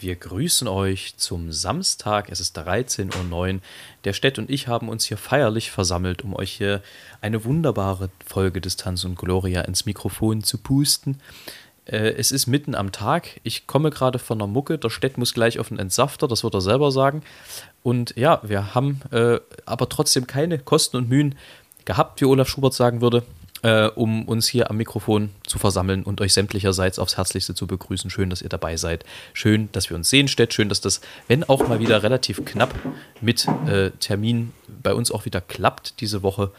Wir grüßen euch zum Samstag. Es ist 13.09 Uhr. Der Städt und ich haben uns hier feierlich versammelt, um euch hier eine wunderbare Folge Distanz und Gloria ins Mikrofon zu pusten. Äh, es ist mitten am Tag. Ich komme gerade von der Mucke. Der Städt muss gleich auf den Entsafter, das wird er selber sagen. Und ja, wir haben äh, aber trotzdem keine Kosten und Mühen gehabt, wie Olaf Schubert sagen würde äh, um uns hier am Mikrofon zu versammeln und euch sämtlicherseits aufs Herzlichste zu begrüßen. Schön, dass ihr dabei seid. Schön, dass wir uns sehen, Stett. Schön, dass das, wenn auch mal wieder relativ knapp mit äh, Termin bei uns auch wieder klappt diese Woche.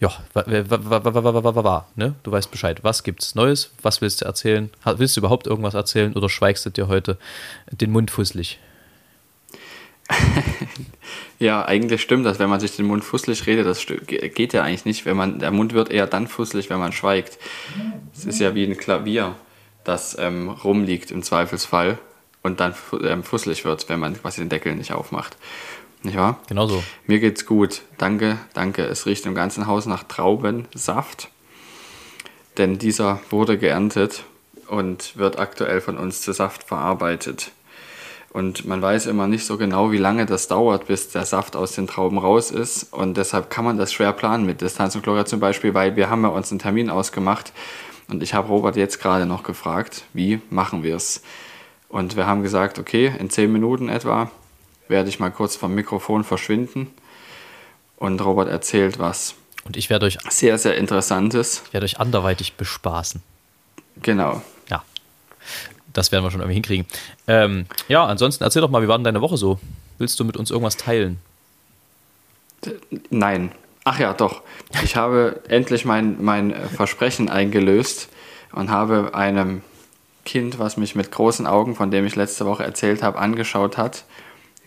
Ja, war, ne? Du weißt Bescheid. Was gibt's Neues? Was willst du erzählen? Willst du überhaupt irgendwas erzählen oder schweigst du dir heute den Mund fusselig? Ja, eigentlich stimmt das, wenn man sich den Mund fusselig redet, das geht ja eigentlich nicht. Wenn man, der Mund wird eher dann fusselig, wenn man schweigt. Es ist ja wie ein Klavier, das ähm, rumliegt im Zweifelsfall und dann ähm, fusselig wird, wenn man quasi den Deckel nicht aufmacht. Nicht wahr? Genau so. Mir geht's gut. Danke, danke. Es riecht im ganzen Haus nach Traubensaft, denn dieser wurde geerntet und wird aktuell von uns zu Saft verarbeitet. Und man weiß immer nicht so genau, wie lange das dauert, bis der Saft aus den Trauben raus ist. Und deshalb kann man das schwer planen mit Distanz und Gloria zum Beispiel, weil wir haben ja uns einen Termin ausgemacht. Und ich habe Robert jetzt gerade noch gefragt, wie machen wir es? Und wir haben gesagt, okay, in zehn Minuten etwa werde ich mal kurz vom Mikrofon verschwinden. Und Robert erzählt was. Und ich werde euch sehr, sehr Interessantes. Ich werde euch anderweitig bespaßen. Genau. Ja das werden wir schon irgendwie hinkriegen. Ähm, ja, ansonsten erzähl doch mal, wie war denn deine Woche so? Willst du mit uns irgendwas teilen? Nein. Ach ja, doch. Ich habe endlich mein, mein Versprechen eingelöst und habe einem Kind, was mich mit großen Augen, von dem ich letzte Woche erzählt habe, angeschaut hat,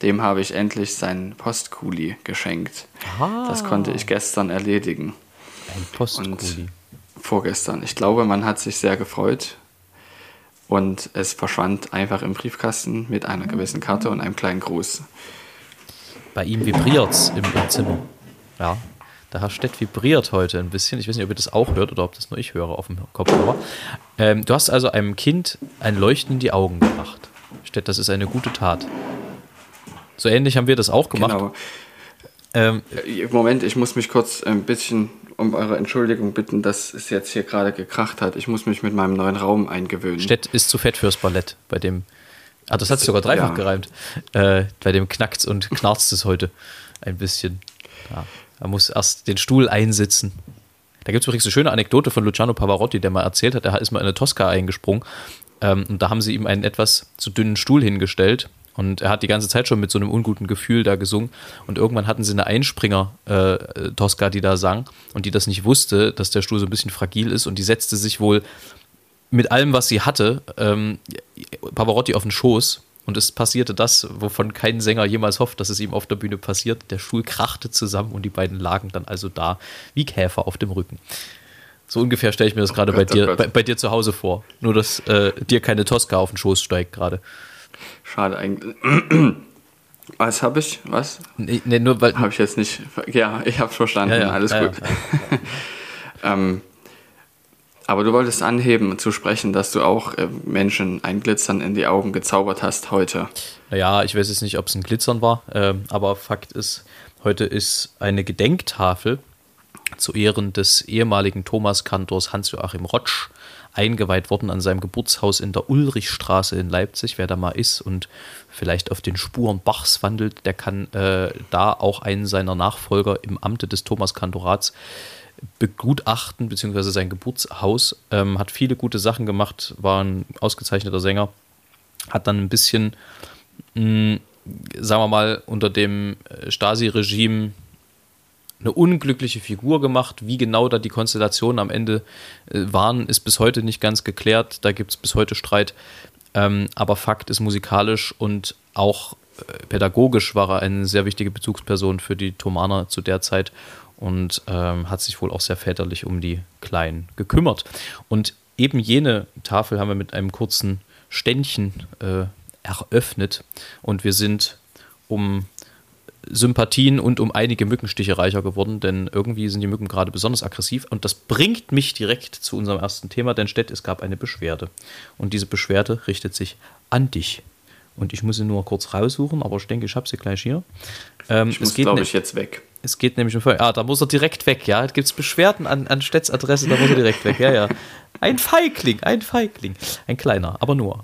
dem habe ich endlich seinen Postkuli geschenkt. Ah. Das konnte ich gestern erledigen. Ein Postkuli. vorgestern. Ich glaube, man hat sich sehr gefreut und es verschwand einfach im Briefkasten mit einer gewissen Karte und einem kleinen Gruß. Bei ihm vibriert es im, im, Zimmer. Ja, der Herr Stett vibriert heute ein bisschen. Ich weiß nicht, ob ihr das auch hört oder ob das nur ich höre auf dem Kopfhörer. Ähm, du hast also einem Kind ein Leuchten in die Augen gebracht. Stett, das ist eine gute Tat. So ähnlich haben wir das auch gemacht. Genau. Ähm, Moment, ich muss mich kurz ein bisschen um eure Entschuldigung bitten, dass es jetzt hier gerade gekracht hat. Ich muss mich mit meinem neuen Raum eingewöhnen. Stett ist zu fett fürs Ballett. Bei dem. Ah, das hat sich sogar dreifach ja. gereimt. Äh, bei dem knackt und knarzt es heute ein bisschen. Ja, er muss erst den Stuhl einsitzen. Da gibt es übrigens eine schöne Anekdote von Luciano Pavarotti, der mal erzählt hat, er ist mal in eine Tosca eingesprungen ähm, und da haben sie ihm einen etwas zu dünnen Stuhl hingestellt und er hat die ganze Zeit schon mit so einem unguten Gefühl da gesungen. Und irgendwann hatten sie eine Einspringer-Tosca, äh, die da sang und die das nicht wusste, dass der Stuhl so ein bisschen fragil ist. Und die setzte sich wohl mit allem, was sie hatte, ähm, Pavarotti auf den Schoß. Und es passierte das, wovon kein Sänger jemals hofft, dass es ihm auf der Bühne passiert. Der Stuhl krachte zusammen und die beiden lagen dann also da wie Käfer auf dem Rücken. So ungefähr stelle ich mir das gerade oh bei, dir, oh bei, bei, dir zu Hause vor. Nur, dass äh, dir keine Tosca auf den Schoß steigt gerade. Schade eigentlich. Was habe ich? Was? Nee, nee nur weil. Habe ich jetzt nicht. Ja, ich habe verstanden. Ja, ja, Alles ja, gut. ähm, aber du wolltest anheben, zu sprechen, dass du auch äh, Menschen ein Glitzern in die Augen gezaubert hast heute. Naja, ich weiß jetzt nicht, ob es ein Glitzern war, äh, aber Fakt ist, heute ist eine Gedenktafel zu Ehren des ehemaligen Thomaskantors Hans-Joachim Rotsch eingeweiht worden an seinem Geburtshaus in der Ulrichstraße in Leipzig. Wer da mal ist und vielleicht auf den Spuren Bachs wandelt, der kann äh, da auch einen seiner Nachfolger im Amte des Thomaskantorats begutachten, beziehungsweise sein Geburtshaus. Ähm, hat viele gute Sachen gemacht, war ein ausgezeichneter Sänger, hat dann ein bisschen, mh, sagen wir mal, unter dem äh, Stasi-Regime eine unglückliche Figur gemacht. Wie genau da die Konstellationen am Ende äh, waren, ist bis heute nicht ganz geklärt. Da gibt es bis heute Streit. Ähm, aber Fakt ist musikalisch und auch äh, pädagogisch war er eine sehr wichtige Bezugsperson für die Thomaner zu der Zeit und ähm, hat sich wohl auch sehr väterlich um die Kleinen gekümmert. Und eben jene Tafel haben wir mit einem kurzen Ständchen äh, eröffnet und wir sind um Sympathien und um einige Mückenstiche reicher geworden, denn irgendwie sind die Mücken gerade besonders aggressiv. Und das bringt mich direkt zu unserem ersten Thema, denn Stett, es gab eine Beschwerde. Und diese Beschwerde richtet sich an dich. Und ich muss sie nur kurz raussuchen, aber ich denke, ich habe sie gleich hier. Ähm, ich muss, glaube ne- ich, jetzt weg. Es geht nämlich um Ah, da muss er direkt weg, ja. Gibt es Beschwerden an, an Stedts Adresse, da muss er direkt weg, ja, ja. Ein Feigling, ein Feigling. Ein kleiner, aber nur.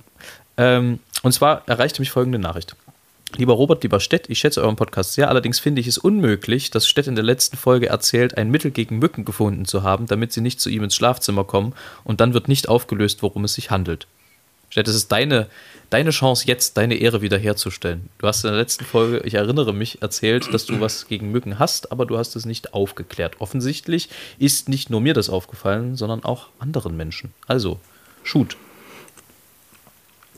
Ähm, und zwar erreichte mich folgende Nachricht. Lieber Robert, lieber Stett, ich schätze euren Podcast sehr, allerdings finde ich es unmöglich, dass Stett in der letzten Folge erzählt, ein Mittel gegen Mücken gefunden zu haben, damit sie nicht zu ihm ins Schlafzimmer kommen und dann wird nicht aufgelöst, worum es sich handelt. Stett, es ist deine, deine Chance jetzt, deine Ehre wiederherzustellen. Du hast in der letzten Folge, ich erinnere mich, erzählt, dass du was gegen Mücken hast, aber du hast es nicht aufgeklärt. Offensichtlich ist nicht nur mir das aufgefallen, sondern auch anderen Menschen. Also, shoot.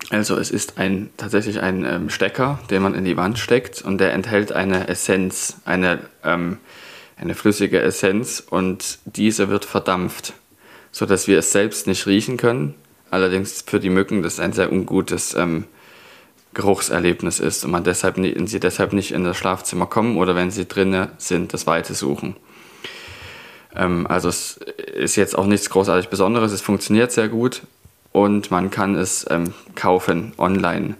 Also es ist ein, tatsächlich ein ähm, Stecker, den man in die Wand steckt und der enthält eine Essenz, eine, ähm, eine flüssige Essenz und diese wird verdampft, sodass wir es selbst nicht riechen können. Allerdings für die Mücken das ein sehr ungutes ähm, Geruchserlebnis ist und man deshalb nie, sie deshalb nicht in das Schlafzimmer kommen oder wenn sie drinnen sind, das Weite suchen. Ähm, also es ist jetzt auch nichts großartig Besonderes, es funktioniert sehr gut und man kann es ähm, kaufen online.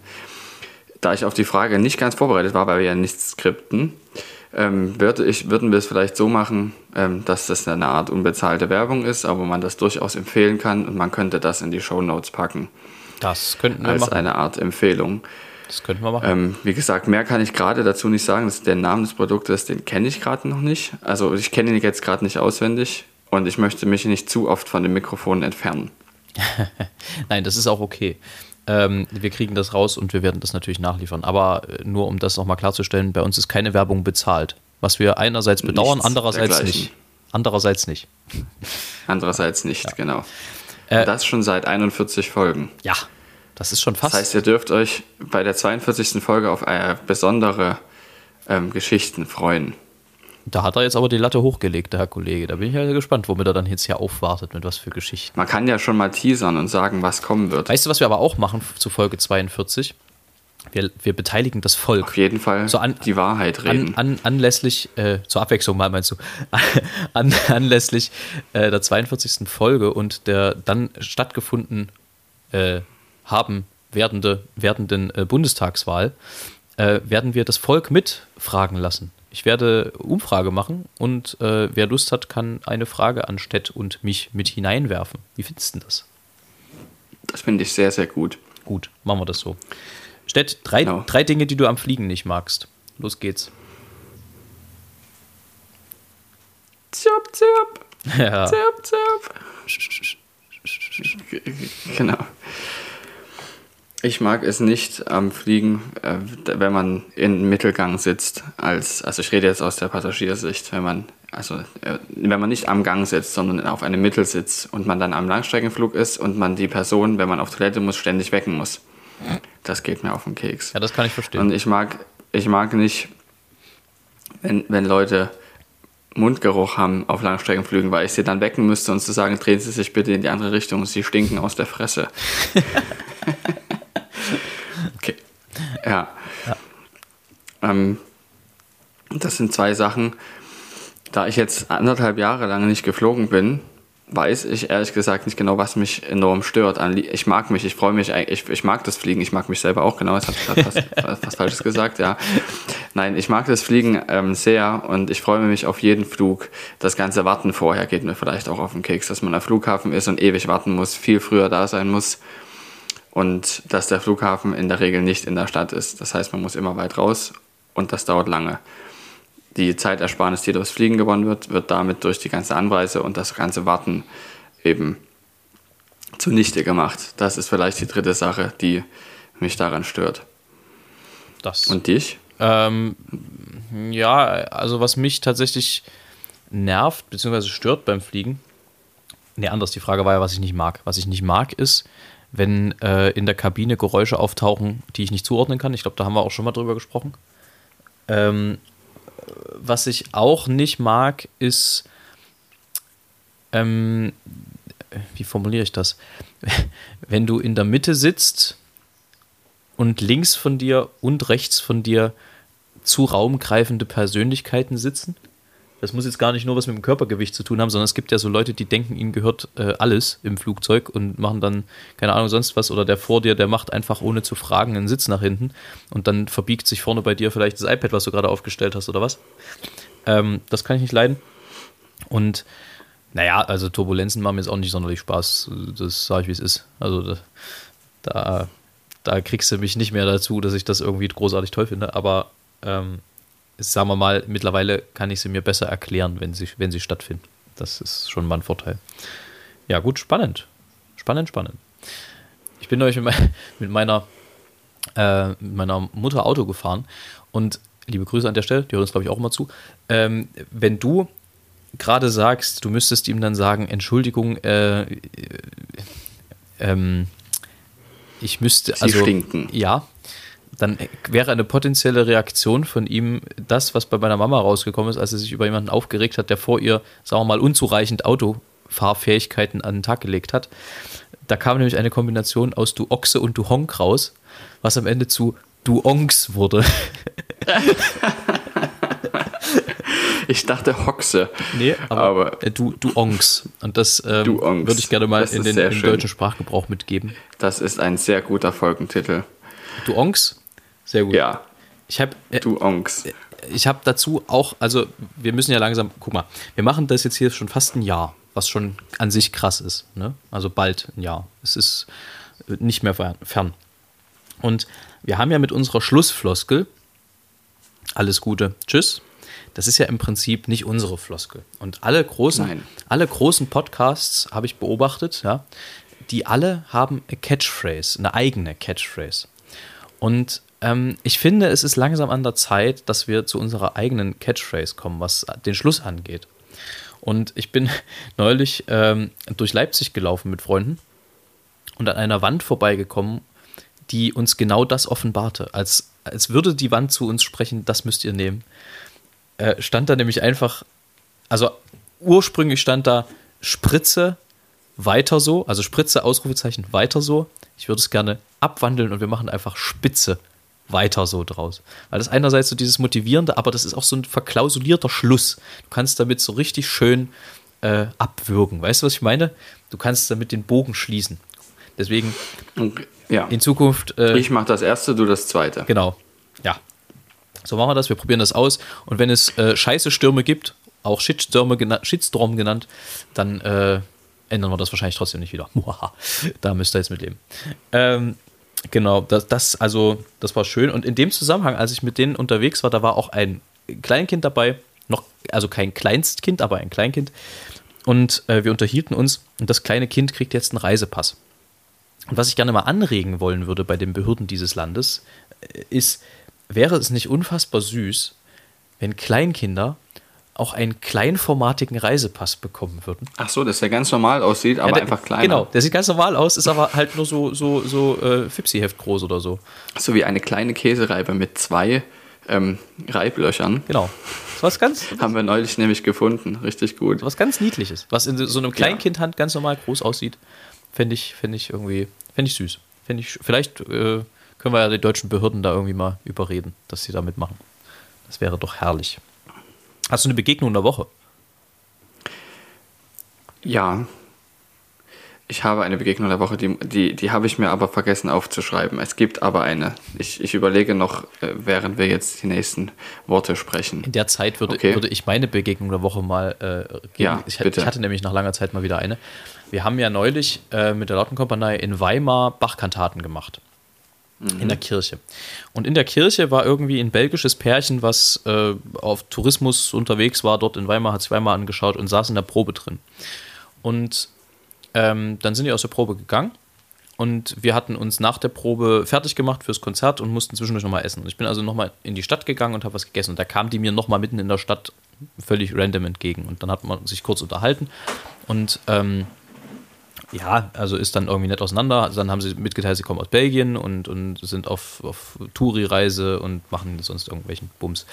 Da ich auf die Frage nicht ganz vorbereitet war, weil wir ja nichts skripten, ähm, würde ich, würden wir es vielleicht so machen, ähm, dass das eine Art unbezahlte Werbung ist, aber man das durchaus empfehlen kann und man könnte das in die Show Notes packen. Das könnten wir als machen. Als eine Art Empfehlung. Das könnten wir machen. Ähm, wie gesagt, mehr kann ich gerade dazu nicht sagen. Das, der Name des Produktes, den kenne ich gerade noch nicht. Also ich kenne ihn jetzt gerade nicht auswendig und ich möchte mich nicht zu oft von dem Mikrofon entfernen. Nein, das ist auch okay. Ähm, wir kriegen das raus und wir werden das natürlich nachliefern. Aber äh, nur um das nochmal klarzustellen, bei uns ist keine Werbung bezahlt. Was wir einerseits bedauern, Nichts andererseits dergleichen. nicht. Andererseits nicht. Andererseits nicht, ja. genau. Äh, das schon seit 41 Folgen. Ja, das ist schon fast. Das heißt, ihr dürft euch bei der 42. Folge auf eine besondere ähm, Geschichten freuen. Da hat er jetzt aber die Latte hochgelegt, der Herr Kollege. Da bin ich ja gespannt, womit er dann jetzt hier aufwartet, mit was für Geschichten. Man kann ja schon mal teasern und sagen, was kommen wird. Weißt du, was wir aber auch machen zu Folge 42? Wir, wir beteiligen das Volk. Auf jeden Fall so an, die Wahrheit reden. An, an, anlässlich, äh, zur Abwechslung mal meinst du, an, anlässlich äh, der 42. Folge und der dann stattgefunden äh, haben werdende, werdenden äh, Bundestagswahl, äh, werden wir das Volk mitfragen lassen. Ich werde Umfrage machen und äh, wer Lust hat, kann eine Frage an Stett und mich mit hineinwerfen. Wie findest du das? Das finde ich sehr, sehr gut. Gut, machen wir das so. Stett, drei, genau. drei Dinge, die du am Fliegen nicht magst. Los geht's. Zirp, zirp. Ja. Zirp, zirp. Genau. Ich mag es nicht am Fliegen, äh, wenn man in Mittelgang sitzt. Als, also ich rede jetzt aus der Passagiersicht, wenn man, also, äh, wenn man nicht am Gang sitzt, sondern auf einem Mittelsitz und man dann am Langstreckenflug ist und man die Person, wenn man auf Toilette muss, ständig wecken muss. Das geht mir auf den Keks. Ja, das kann ich verstehen. Und ich mag, ich mag nicht, wenn, wenn Leute Mundgeruch haben auf Langstreckenflügen, weil ich sie dann wecken müsste und zu sagen, drehen Sie sich bitte in die andere Richtung, sie stinken aus der Fresse. Okay. Ja. ja. Ähm, das sind zwei Sachen. Da ich jetzt anderthalb Jahre lang nicht geflogen bin, weiß ich ehrlich gesagt nicht genau, was mich enorm stört. Ich mag mich, ich freue mich, ich, ich mag das Fliegen, ich mag mich selber auch genau, jetzt habe ich fast, fast Falsches gesagt, ja. Nein, ich mag das Fliegen ähm, sehr und ich freue mich auf jeden Flug. Das ganze Warten vorher geht mir vielleicht auch auf den Keks, dass man am Flughafen ist und ewig warten muss, viel früher da sein muss und dass der Flughafen in der Regel nicht in der Stadt ist. Das heißt, man muss immer weit raus und das dauert lange. Die Zeitersparnis, die durchs Fliegen gewonnen wird, wird damit durch die ganze Anreise und das ganze Warten eben zunichte gemacht. Das ist vielleicht die dritte Sache, die mich daran stört. Das. Und dich? Ähm, ja, also was mich tatsächlich nervt bzw. stört beim Fliegen. Ne, anders. Die Frage war ja, was ich nicht mag. Was ich nicht mag, ist, wenn äh, in der Kabine Geräusche auftauchen, die ich nicht zuordnen kann. Ich glaube, da haben wir auch schon mal drüber gesprochen. Ähm, was ich auch nicht mag, ist, ähm, wie formuliere ich das? Wenn du in der Mitte sitzt und links von dir und rechts von dir zu raumgreifende Persönlichkeiten sitzen. Das muss jetzt gar nicht nur was mit dem Körpergewicht zu tun haben, sondern es gibt ja so Leute, die denken, ihnen gehört äh, alles im Flugzeug und machen dann, keine Ahnung, sonst was. Oder der vor dir, der macht einfach ohne zu fragen einen Sitz nach hinten und dann verbiegt sich vorne bei dir vielleicht das iPad, was du gerade aufgestellt hast oder was. Ähm, das kann ich nicht leiden. Und naja, also Turbulenzen machen mir jetzt auch nicht sonderlich Spaß. Das sage ich, wie es ist. Also da, da, da, kriegst du mich nicht mehr dazu, dass ich das irgendwie großartig toll finde. Aber ähm, sagen wir mal, mittlerweile kann ich sie mir besser erklären, wenn sie, wenn sie stattfinden. Das ist schon mal ein Vorteil. Ja, gut, spannend. Spannend, spannend. Ich bin euch mit, meiner, äh, mit meiner Mutter Auto gefahren und liebe Grüße an der Stelle, die hört uns, glaube ich, auch immer zu. Ähm, wenn du gerade sagst, du müsstest ihm dann sagen, Entschuldigung, äh, äh, ähm, ich müsste, Sie also, stinken. ja, dann wäre eine potenzielle Reaktion von ihm das, was bei meiner Mama rausgekommen ist, als sie sich über jemanden aufgeregt hat, der vor ihr, sagen wir mal, unzureichend Autofahrfähigkeiten an den Tag gelegt hat. Da kam nämlich eine Kombination aus du Ochse und du Honk raus, was am Ende zu du Onks wurde. Ich dachte Hoxe. Nee, aber, aber äh, du, du Onks. Und das ähm, würde ich gerne mal in den, in deutschen Sprachgebrauch mitgeben. Das ist ein sehr guter Folgentitel. Du Onks? Sehr gut. Ja. Ich habe äh, du Onks. Äh, ich habe dazu auch, also wir müssen ja langsam, guck mal, wir machen das jetzt hier schon fast ein Jahr, was schon an sich krass ist. Ne? Also bald ein Jahr. Es ist äh, nicht mehr fern. Und wir haben ja mit unserer Schlussfloskel alles Gute, tschüss, das ist ja im Prinzip nicht unsere Floskel. Und alle großen, alle großen Podcasts habe ich beobachtet, ja, die alle haben eine Catchphrase, eine eigene Catchphrase. Und ähm, ich finde, es ist langsam an der Zeit, dass wir zu unserer eigenen Catchphrase kommen, was den Schluss angeht. Und ich bin neulich ähm, durch Leipzig gelaufen mit Freunden und an einer Wand vorbeigekommen, die uns genau das offenbarte, als, als würde die Wand zu uns sprechen, das müsst ihr nehmen. Äh, stand da nämlich einfach, also ursprünglich stand da Spritze weiter so, also Spritze, Ausrufezeichen weiter so. Ich würde es gerne abwandeln und wir machen einfach Spitze weiter so draus. Weil das einerseits so dieses Motivierende, aber das ist auch so ein verklausulierter Schluss. Du kannst damit so richtig schön äh, abwürgen. Weißt du, was ich meine? Du kannst damit den Bogen schließen. Deswegen okay. ja. in Zukunft. Äh, ich mache das erste, du das zweite. Genau. Ja. So machen wir das, wir probieren das aus. Und wenn es äh, scheiße Stürme gibt, auch Shitstürme gena Shitstorm genannt, dann äh, ändern wir das wahrscheinlich trotzdem nicht wieder. da müsst ihr jetzt mit leben. Ähm, genau, das, das, also, das war schön. Und in dem Zusammenhang, als ich mit denen unterwegs war, da war auch ein Kleinkind dabei, noch, also kein Kleinstkind, aber ein Kleinkind. Und äh, wir unterhielten uns und das kleine Kind kriegt jetzt einen Reisepass. Und was ich gerne mal anregen wollen würde bei den Behörden dieses Landes, äh, ist, wäre es nicht unfassbar süß, wenn Kleinkinder auch einen kleinformatigen Reisepass bekommen würden. Ach so, dass der ganz normal aussieht, aber ja, der, einfach kleiner. Genau, der sieht ganz normal aus, ist aber halt nur so, so, so äh, Fipsi-Heft groß oder so. So wie eine kleine Käsereibe mit zwei ähm, Reiblöchern. Genau. Was ganz. Haben wir neulich nämlich gefunden. Richtig gut. Was ganz Niedliches. Was in so einem Kleinkindhand ganz normal groß aussieht. Fände ich, fänd ich irgendwie. Fände ich süß. Fände ich. Vielleicht. Äh, können wir ja die deutschen Behörden da irgendwie mal überreden, dass sie da mitmachen. Das wäre doch herrlich. Hast du eine Begegnung der Woche? Ja. Ich habe eine Begegnung der Woche, die, die, die habe ich mir aber vergessen aufzuschreiben. Es gibt aber eine. Ich, ich überlege noch, äh, während wir jetzt die nächsten Worte sprechen. In der Zeit würde, okay. würde ich meine Begegnung der Woche mal äh, geben. Ja, ich, bitte. ich hatte nämlich nach langer Zeit mal wieder eine. Wir haben ja neulich äh, mit der Lautenkompanie in Weimar Bachkantaten gemacht in der Kirche. Und in der Kirche war irgendwie ein belgisches Pärchen, was äh, auf Tourismus unterwegs war, dort in Weimar, hat sich Weimar angeschaut und saß in der Probe drin. Und ähm, dann sind die aus der Probe gegangen und wir hatten uns nach der Probe fertig gemacht fürs Konzert und mussten zwischendurch nochmal essen. Und ich bin also nochmal in die Stadt gegangen und habe was gegessen. Und da kam die mir nochmal mitten in der Stadt völlig random entgegen. Und dann hat man sich kurz unterhalten. Und ähm, ja, also ist dann irgendwie nett auseinander. Dann haben sie mitgeteilt, sie kommen aus Belgien und, und sind auf, auf Touri-Reise und machen sonst irgendwelchen Bums.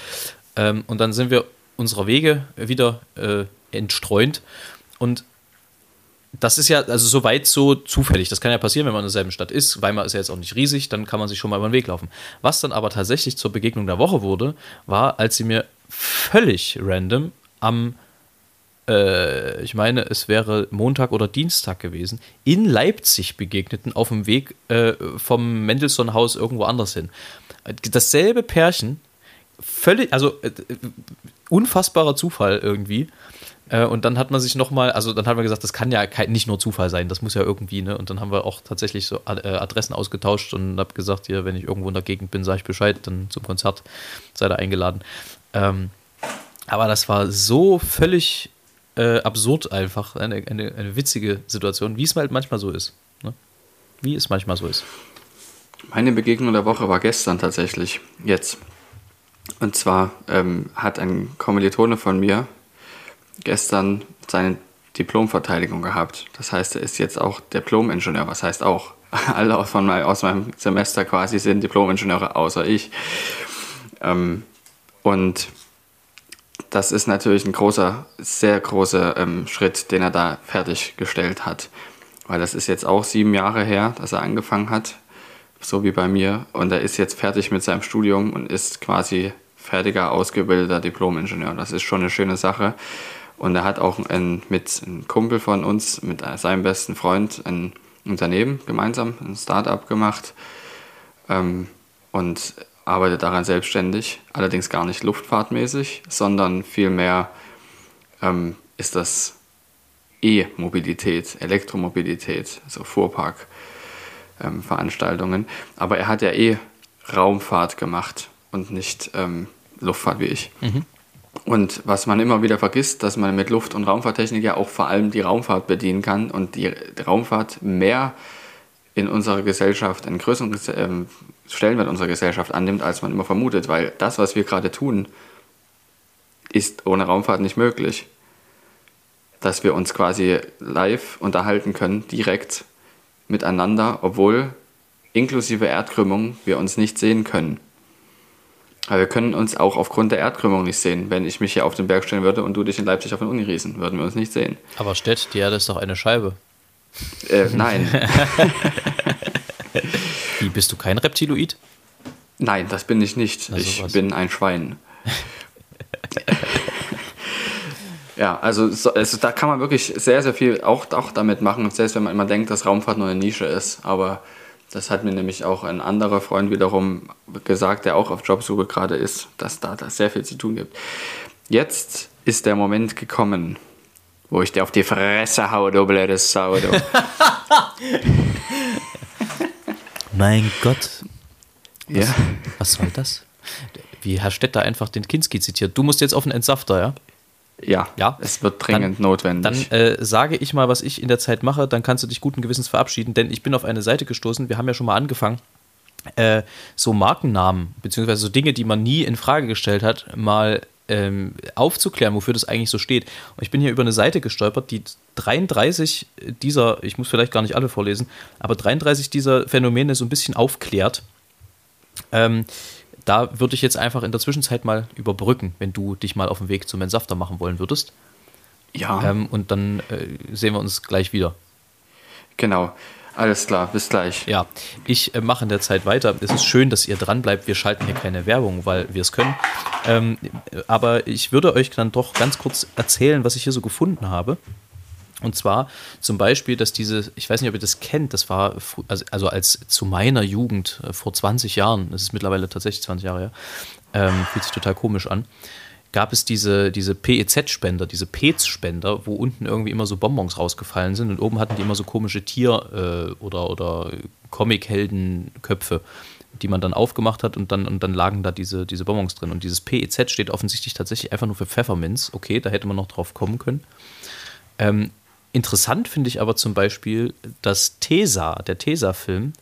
Ähm, und dann sind wir unserer Wege wieder äh, entstreunt. Und das ist ja also soweit so zufällig. Das kann ja passieren, wenn man in derselben Stadt ist. Weimar ist ja jetzt auch nicht riesig, dann kann man sich schon mal über den Weg laufen. Was dann aber tatsächlich zur Begegnung der Woche wurde, war, als sie mir völlig random am äh, ich meine, es wäre Montag oder Dienstag gewesen, in Leipzig begegneten auf dem Weg äh, vom Mendelssohn-Haus irgendwo anders hin. Dasselbe Pärchen, völlig, also äh, unfassbarer Zufall irgendwie. Äh, und dann hat man sich nochmal, also dann haben wir gesagt, das kann ja nicht nur Zufall sein, das muss ja irgendwie, ne? Und dann haben wir auch tatsächlich so äh, Adressen ausgetauscht und habe gesagt, hier, wenn ich irgendwo in der Gegend bin, sage ich Bescheid, dann zum Konzert seid ihr eingeladen. Ähm, aber das war so völlig äh, absurd einfach, eine, eine, eine, witzige Situation, wie es halt manchmal so ist. Ne? Wie es manchmal so ist. Meine Begegnung der Woche war gestern tatsächlich, jetzt. Und zwar ähm, hat ein Kommilitone von mir gestern seine Diplomverteidigung gehabt. Das heißt, er ist jetzt auch Diplomingenieur. Was heißt auch? Alle von aus meinem Semester quasi sind Diplomingenieure, außer ich. Ähm, und das ist natürlich ein großer, sehr großer ähm, Schritt, den er da fertiggestellt hat. Weil das ist jetzt auch sieben Jahre her, dass er angefangen hat, so wie bei mir. Und er ist jetzt fertig mit seinem Studium und ist quasi fertiger, ausgebildeter Diplom-Ingenieur. Das ist schon eine schöne Sache. Und er hat auch ein, mit einem Kumpel von uns, mit seinem besten Freund, ein Unternehmen gemeinsam, ein Start-up gemacht. Ähm, und arbeitet daran selbstständig, allerdings gar nicht luftfahrtmäßig, sondern vielmehr ähm, ist das E-Mobilität, Elektromobilität, also Fuhrparkveranstaltungen. Ähm, Aber er hat ja eh Raumfahrt gemacht und nicht ähm, Luftfahrt wie ich. Mhm. Und was man immer wieder vergisst, dass man mit Luft- und Raumfahrttechnik ja auch vor allem die Raumfahrt bedienen kann und die Raumfahrt mehr in unserer Gesellschaft einen größeren ähm, Stellenwert unserer Gesellschaft annimmt, als man immer vermutet, weil das, was wir gerade tun, ist ohne Raumfahrt nicht möglich. Dass wir uns quasi live unterhalten können, direkt miteinander, obwohl inklusive Erdkrümmung wir uns nicht sehen können. Aber wir können uns auch aufgrund der Erdkrümmung nicht sehen. Wenn ich mich hier auf den Berg stellen würde und du dich in Leipzig auf den Uni riesen, würden wir uns nicht sehen. Aber Stett, die Erde ist doch eine Scheibe. Äh, nein. Wie, bist du kein Reptiloid? Nein, das bin ich nicht. Also ich bin ein Schwein. ja, also, so, also, da kann man wirklich sehr, sehr viel auch, auch damit machen, selbst wenn man immer denkt, dass Raumfahrt nur eine Nische ist. Aber das hat mir nämlich auch ein anderer Freund wiederum gesagt, der auch auf Jobsuche gerade ist, dass da, da sehr viel zu tun gibt. Jetzt ist der Moment gekommen, wo ich dir auf die Fresse haue, du blödes Sau. mein Gott. Was, ja. Was soll das? Wie Herr Stetter einfach den Kinski zitiert. Du musst jetzt auf den Entsafter, ja? Ja, ja, es wird dringend dann, notwendig. Dann äh, sage ich mal, was ich in der Zeit mache, dann kannst du dich guten Gewissens verabschieden, denn ich bin auf eine Seite gestoßen, wir haben ja schon mal angefangen, äh, so Markennamen, beziehungsweise so Dinge, die man nie in Frage gestellt hat, mal ähm, aufzuklären, wofür das eigentlich so steht. Und ich bin hier über eine Seite gestolpert, die 33 dieser, ich muss vielleicht gar nicht alle vorlesen, aber 33 dieser Phänomene so ein bisschen aufklärt. Ähm, da würde ich jetzt einfach in der Zwischenzeit mal überbrücken, wenn du dich mal auf den Weg zum Entsafter machen wollen würdest. Ja. Ähm, und dann äh, sehen wir uns gleich wieder. Genau. Alles klar, bis gleich. Ja, ich äh, mache in der Zeit weiter. Es ist schön, dass ihr dran bleibt. Wir schalten hier keine Werbung, weil wir es können. Ähm, aber ich würde euch dann doch ganz kurz erzählen, was ich hier so gefunden habe. Und zwar zum Beispiel, dass diese, ich weiß nicht, ob ihr das kennt, das war also, also als zu meiner Jugend äh, vor 20 Jahren, das ist mittlerweile tatsächlich 20 Jahre her, ähm, fühlt sich total komisch an gab es diese, diese PEZ-Spender, diese PEZ-Spender, wo unten irgendwie immer so Bonbons rausgefallen sind und oben hatten die immer so komische Tier- äh, oder, oder Comic-Heldenköpfe, die man dann aufgemacht hat und dann, und dann lagen da diese, diese Bonbons drin. Und dieses PEZ steht offensichtlich tatsächlich einfach nur für Pfefferminz. Okay, da hätte man noch drauf kommen können. Ähm, interessant finde ich aber zum Beispiel, dass Tesa, der Tesa-Film,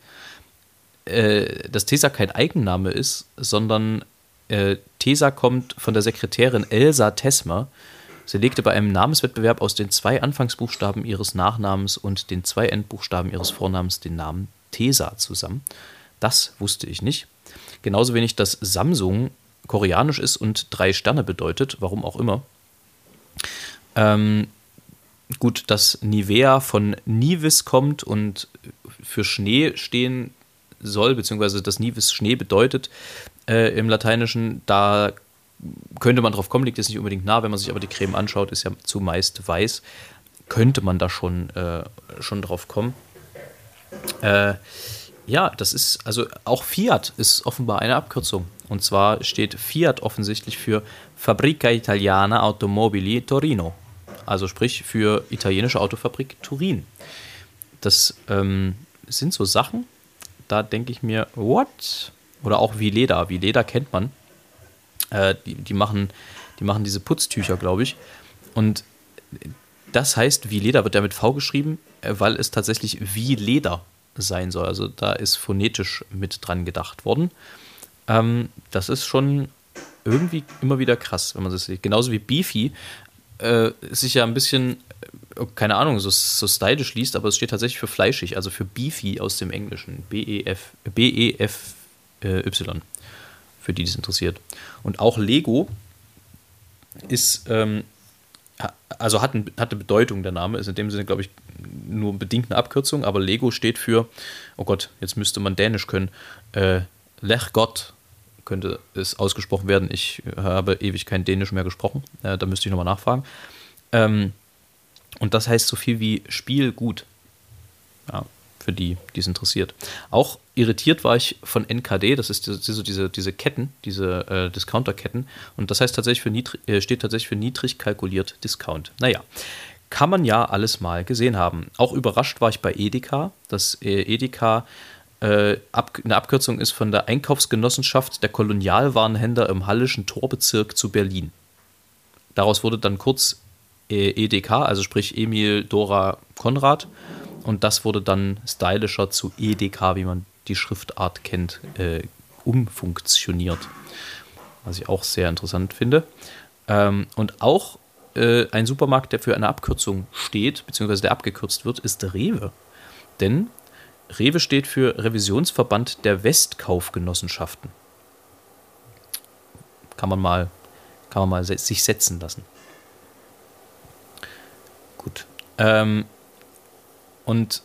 äh, dass Tesa kein Eigenname ist, sondern äh, Tesa kommt von der Sekretärin Elsa Tesmer, Sie legte bei einem Namenswettbewerb aus den zwei Anfangsbuchstaben ihres Nachnamens und den zwei Endbuchstaben ihres Vornamens den Namen Tesa zusammen. Das wusste ich nicht. Genauso wenig, dass Samsung koreanisch ist und drei Sterne bedeutet, warum auch immer. Ähm, gut, dass Nivea von Nivis kommt und für Schnee stehen soll, beziehungsweise dass Nivis Schnee bedeutet äh, im Lateinischen, da könnte man drauf kommen, liegt jetzt nicht unbedingt nah, wenn man sich aber die Creme anschaut, ist ja zumeist weiß, könnte man da schon, äh, schon drauf kommen. Äh, ja, das ist, also auch Fiat ist offenbar eine Abkürzung. Und zwar steht Fiat offensichtlich für Fabrica Italiana Automobili Torino. Also sprich für italienische Autofabrik Turin. Das ähm, sind so Sachen, da denke ich mir, what? Oder auch wie Leder. Wie Leder kennt man. Äh, die, die, machen, die machen diese Putztücher, glaube ich. Und das heißt, wie Leder wird ja mit V geschrieben, äh, weil es tatsächlich wie Leder sein soll. Also da ist phonetisch mit dran gedacht worden. Ähm, das ist schon irgendwie immer wieder krass, wenn man das sieht. Genauso wie Beefy äh, sich ja ein bisschen, äh, keine Ahnung, so, so stylisch liest, aber es steht tatsächlich für fleischig, also für Beefy aus dem Englischen. B-E-F, B-E-F-Y, für die das interessiert. Und auch Lego ist, ähm, also hat, ein, hat eine Bedeutung, der Name ist in dem Sinne, glaube ich, nur bedingt eine Abkürzung, aber Lego steht für, oh Gott, jetzt müsste man Dänisch können, äh, Lech Gott könnte es ausgesprochen werden. Ich habe ewig kein Dänisch mehr gesprochen, äh, da müsste ich nochmal nachfragen. Ähm, und das heißt so viel wie Spiel gut. Ja, für die, die es interessiert. Auch irritiert war ich von NKD, das ist diese, diese, diese Ketten, diese äh, Discounter-Ketten. Und das heißt tatsächlich für niedrig, äh, steht tatsächlich für niedrig kalkuliert Discount. Naja, kann man ja alles mal gesehen haben. Auch überrascht war ich bei Edeka, dass äh, Edeka äh, eine Abkürzung ist von der Einkaufsgenossenschaft der Kolonialwarenhändler im Hallischen Torbezirk zu Berlin. Daraus wurde dann kurz äh, EDK, also sprich Emil Dora Konrad. Und das wurde dann stylischer zu EDK, wie man die Schriftart kennt, äh, umfunktioniert. Was ich auch sehr interessant finde. Ähm, und auch äh, ein Supermarkt, der für eine Abkürzung steht, beziehungsweise der abgekürzt wird, ist Rewe. Denn Rewe steht für Revisionsverband der Westkaufgenossenschaften. Kann man mal, kann man mal sich setzen lassen. Gut. Ähm, und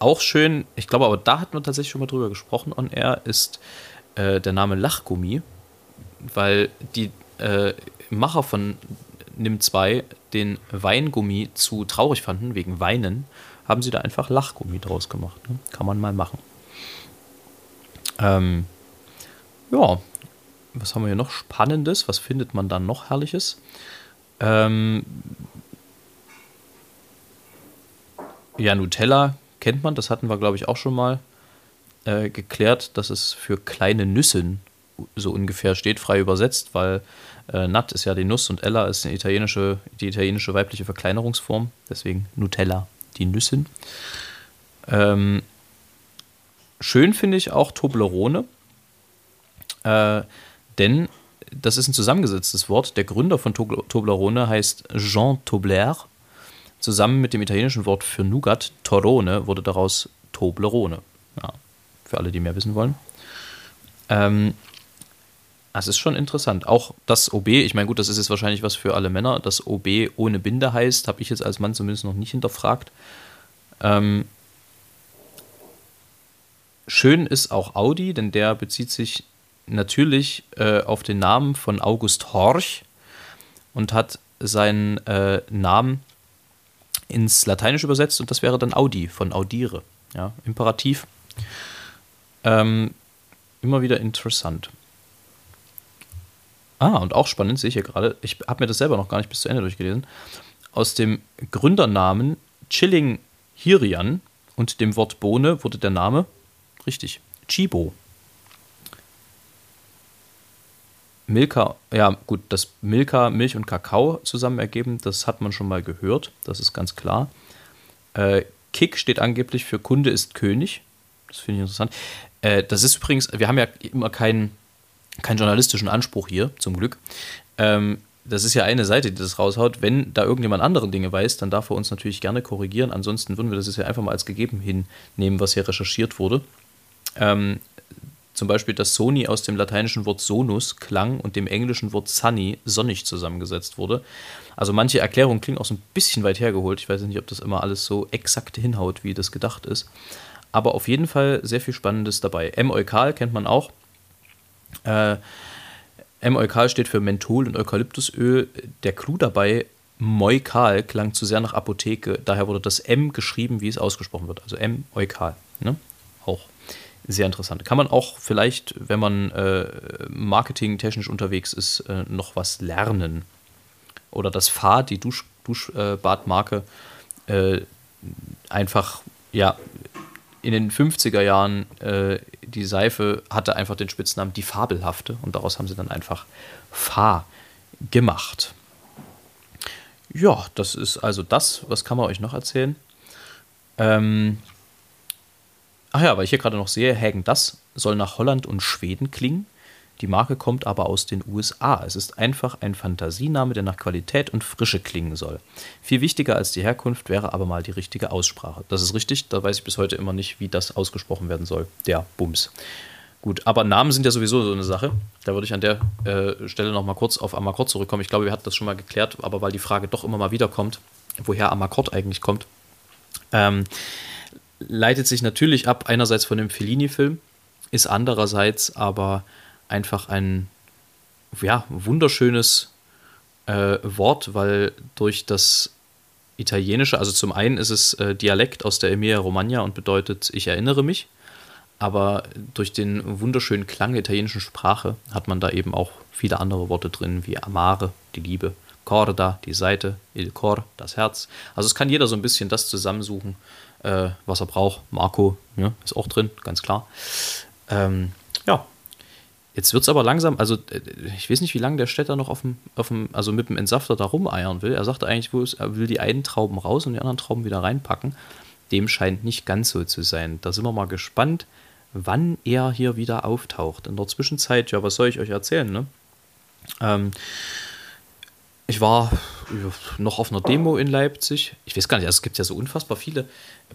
auch schön, ich glaube, aber da hatten wir tatsächlich schon mal drüber gesprochen, und er ist äh, der Name Lachgummi, weil die äh, Macher von Nimm 2 den Weingummi zu traurig fanden, wegen Weinen, haben sie da einfach Lachgummi draus gemacht. Ne? Kann man mal machen. Ähm, ja, was haben wir hier noch Spannendes? Was findet man da noch Herrliches? Ähm, ja, Nutella kennt man, das hatten wir, glaube ich, auch schon mal äh, geklärt, dass es für kleine Nüssen so ungefähr steht, frei übersetzt, weil äh, Nut ist ja die Nuss und Ella ist eine italienische, die italienische weibliche Verkleinerungsform, deswegen Nutella, die Nüssen. Ähm, schön finde ich auch Toblerone, äh, denn das ist ein zusammengesetztes Wort. Der Gründer von Toblerone heißt Jean Tobler. Zusammen mit dem italienischen Wort für Nougat, Torone, wurde daraus Toblerone. Ja, für alle, die mehr wissen wollen. Ähm, das ist schon interessant. Auch das OB, ich meine, gut, das ist jetzt wahrscheinlich was für alle Männer. Das OB ohne Binde heißt, habe ich jetzt als Mann zumindest noch nicht hinterfragt. Ähm, schön ist auch Audi, denn der bezieht sich natürlich äh, auf den Namen von August Horch und hat seinen äh, Namen ins Lateinische übersetzt und das wäre dann Audi von Audire. Ja, Imperativ. Ähm, immer wieder interessant. Ah, und auch spannend, sehe ich hier gerade, ich habe mir das selber noch gar nicht bis zu Ende durchgelesen, aus dem Gründernamen Chilling Hirian und dem Wort Bohne wurde der Name, richtig, Chibo. Milka, ja gut, dass Milka Milch und Kakao zusammen ergeben, das hat man schon mal gehört, das ist ganz klar. Äh, Kick steht angeblich für Kunde ist König, das finde ich interessant. Äh, das ist übrigens, wir haben ja immer keinen keinen journalistischen Anspruch hier, zum Glück. Ähm, das ist ja eine Seite, die das raushaut. Wenn da irgendjemand andere Dinge weiß, dann darf er uns natürlich gerne korrigieren. Ansonsten würden wir das jetzt ja einfach mal als gegeben hinnehmen, was hier recherchiert wurde. Ähm, zum Beispiel, dass Sony aus dem lateinischen Wort sonus, Klang, und dem englischen Wort sunny, sonnig zusammengesetzt wurde. Also manche Erklärungen klingen auch so ein bisschen weit hergeholt. Ich weiß nicht, ob das immer alles so exakt hinhaut, wie das gedacht ist. Aber auf jeden Fall sehr viel Spannendes dabei. M-Eukal kennt man auch. Äh, M-Eukal steht für Menthol und Eukalyptusöl. Der Clou dabei, Moikal klang zu sehr nach Apotheke. Daher wurde das M geschrieben, wie es ausgesprochen wird. Also M-Eukal. Ne? Sehr interessant. Kann man auch vielleicht, wenn man äh, marketingtechnisch unterwegs ist, äh, noch was lernen. Oder das Fa, die Dusch, Duschbadmarke, äh, einfach, ja, in den 50er Jahren, äh, die Seife hatte einfach den Spitznamen die Fabelhafte und daraus haben sie dann einfach Fa gemacht. Ja, das ist also das. Was kann man euch noch erzählen? Ähm, Ach ja, weil ich hier gerade noch sehe, Hagen das soll nach Holland und Schweden klingen. Die Marke kommt aber aus den USA. Es ist einfach ein Fantasiename, der nach Qualität und Frische klingen soll. Viel wichtiger als die Herkunft wäre aber mal die richtige Aussprache. Das ist richtig, da weiß ich bis heute immer nicht, wie das ausgesprochen werden soll. Der Bums. Gut, aber Namen sind ja sowieso so eine Sache. Da würde ich an der äh, Stelle noch mal kurz auf Amakord zurückkommen. Ich glaube, wir hatten das schon mal geklärt, aber weil die Frage doch immer mal wieder kommt, woher Amakord eigentlich kommt. Ähm, leitet sich natürlich ab, einerseits von dem Fellini-Film, ist andererseits aber einfach ein ja, wunderschönes äh, Wort, weil durch das Italienische, also zum einen ist es äh, Dialekt aus der Emilia-Romagna und bedeutet, ich erinnere mich, aber durch den wunderschönen Klang der italienischen Sprache hat man da eben auch viele andere Worte drin, wie amare, die Liebe, corda, die Seite, il cor, das Herz. Also es kann jeder so ein bisschen das zusammensuchen, äh, was er braucht. Marco ja, ist auch drin, ganz klar. Ähm, ja, jetzt wird es aber langsam, also äh, ich weiß nicht, wie lange der Städter noch auf dem, auf dem, also mit dem Entsafter da rumeiern will. Er sagte eigentlich, wo es, er will die einen Trauben raus und die anderen Trauben wieder reinpacken. Dem scheint nicht ganz so zu sein. Da sind wir mal gespannt, wann er hier wieder auftaucht. In der Zwischenzeit, ja, was soll ich euch erzählen, ne? Ähm, ich war noch auf einer Demo in Leipzig. Ich weiß gar nicht, also es gibt ja so unfassbar viele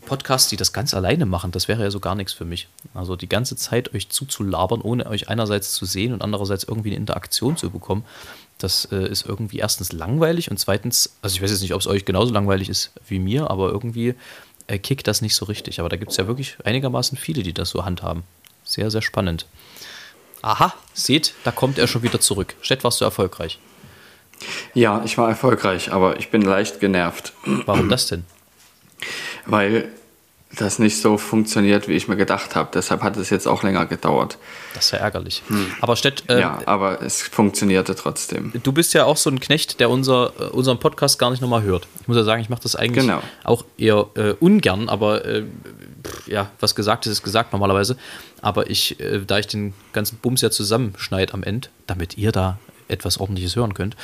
Podcasts, die das ganz alleine machen. Das wäre ja so gar nichts für mich. Also die ganze Zeit euch zuzulabern, ohne euch einerseits zu sehen und andererseits irgendwie eine Interaktion zu bekommen. Das äh, ist irgendwie erstens langweilig und zweitens, also ich weiß jetzt nicht, ob es euch genauso langweilig ist wie mir, aber irgendwie äh, kickt das nicht so richtig. Aber da gibt es ja wirklich einigermaßen viele, die das so handhaben. Sehr, sehr spannend. Aha, seht, da kommt er schon wieder zurück. Stett, warst du erfolgreich? Ja, ich war erfolgreich, aber ich bin leicht genervt. Warum das denn? Weil das nicht so funktioniert, wie ich mir gedacht habe. Deshalb hat es jetzt auch länger gedauert. Das ist ja ärgerlich. Hm. Aber Stett, äh, ja, aber es funktionierte trotzdem. Du bist ja auch so ein Knecht, der unser, äh, unseren Podcast gar nicht nochmal hört. Ich muss ja sagen, ich mache das eigentlich genau. auch eher äh, ungern, aber äh, pff, ja, was gesagt ist, ist gesagt normalerweise. Aber ich, äh, da ich den ganzen Bums ja zusammenschneide am Ende, damit ihr da etwas Ordentliches hören könnt,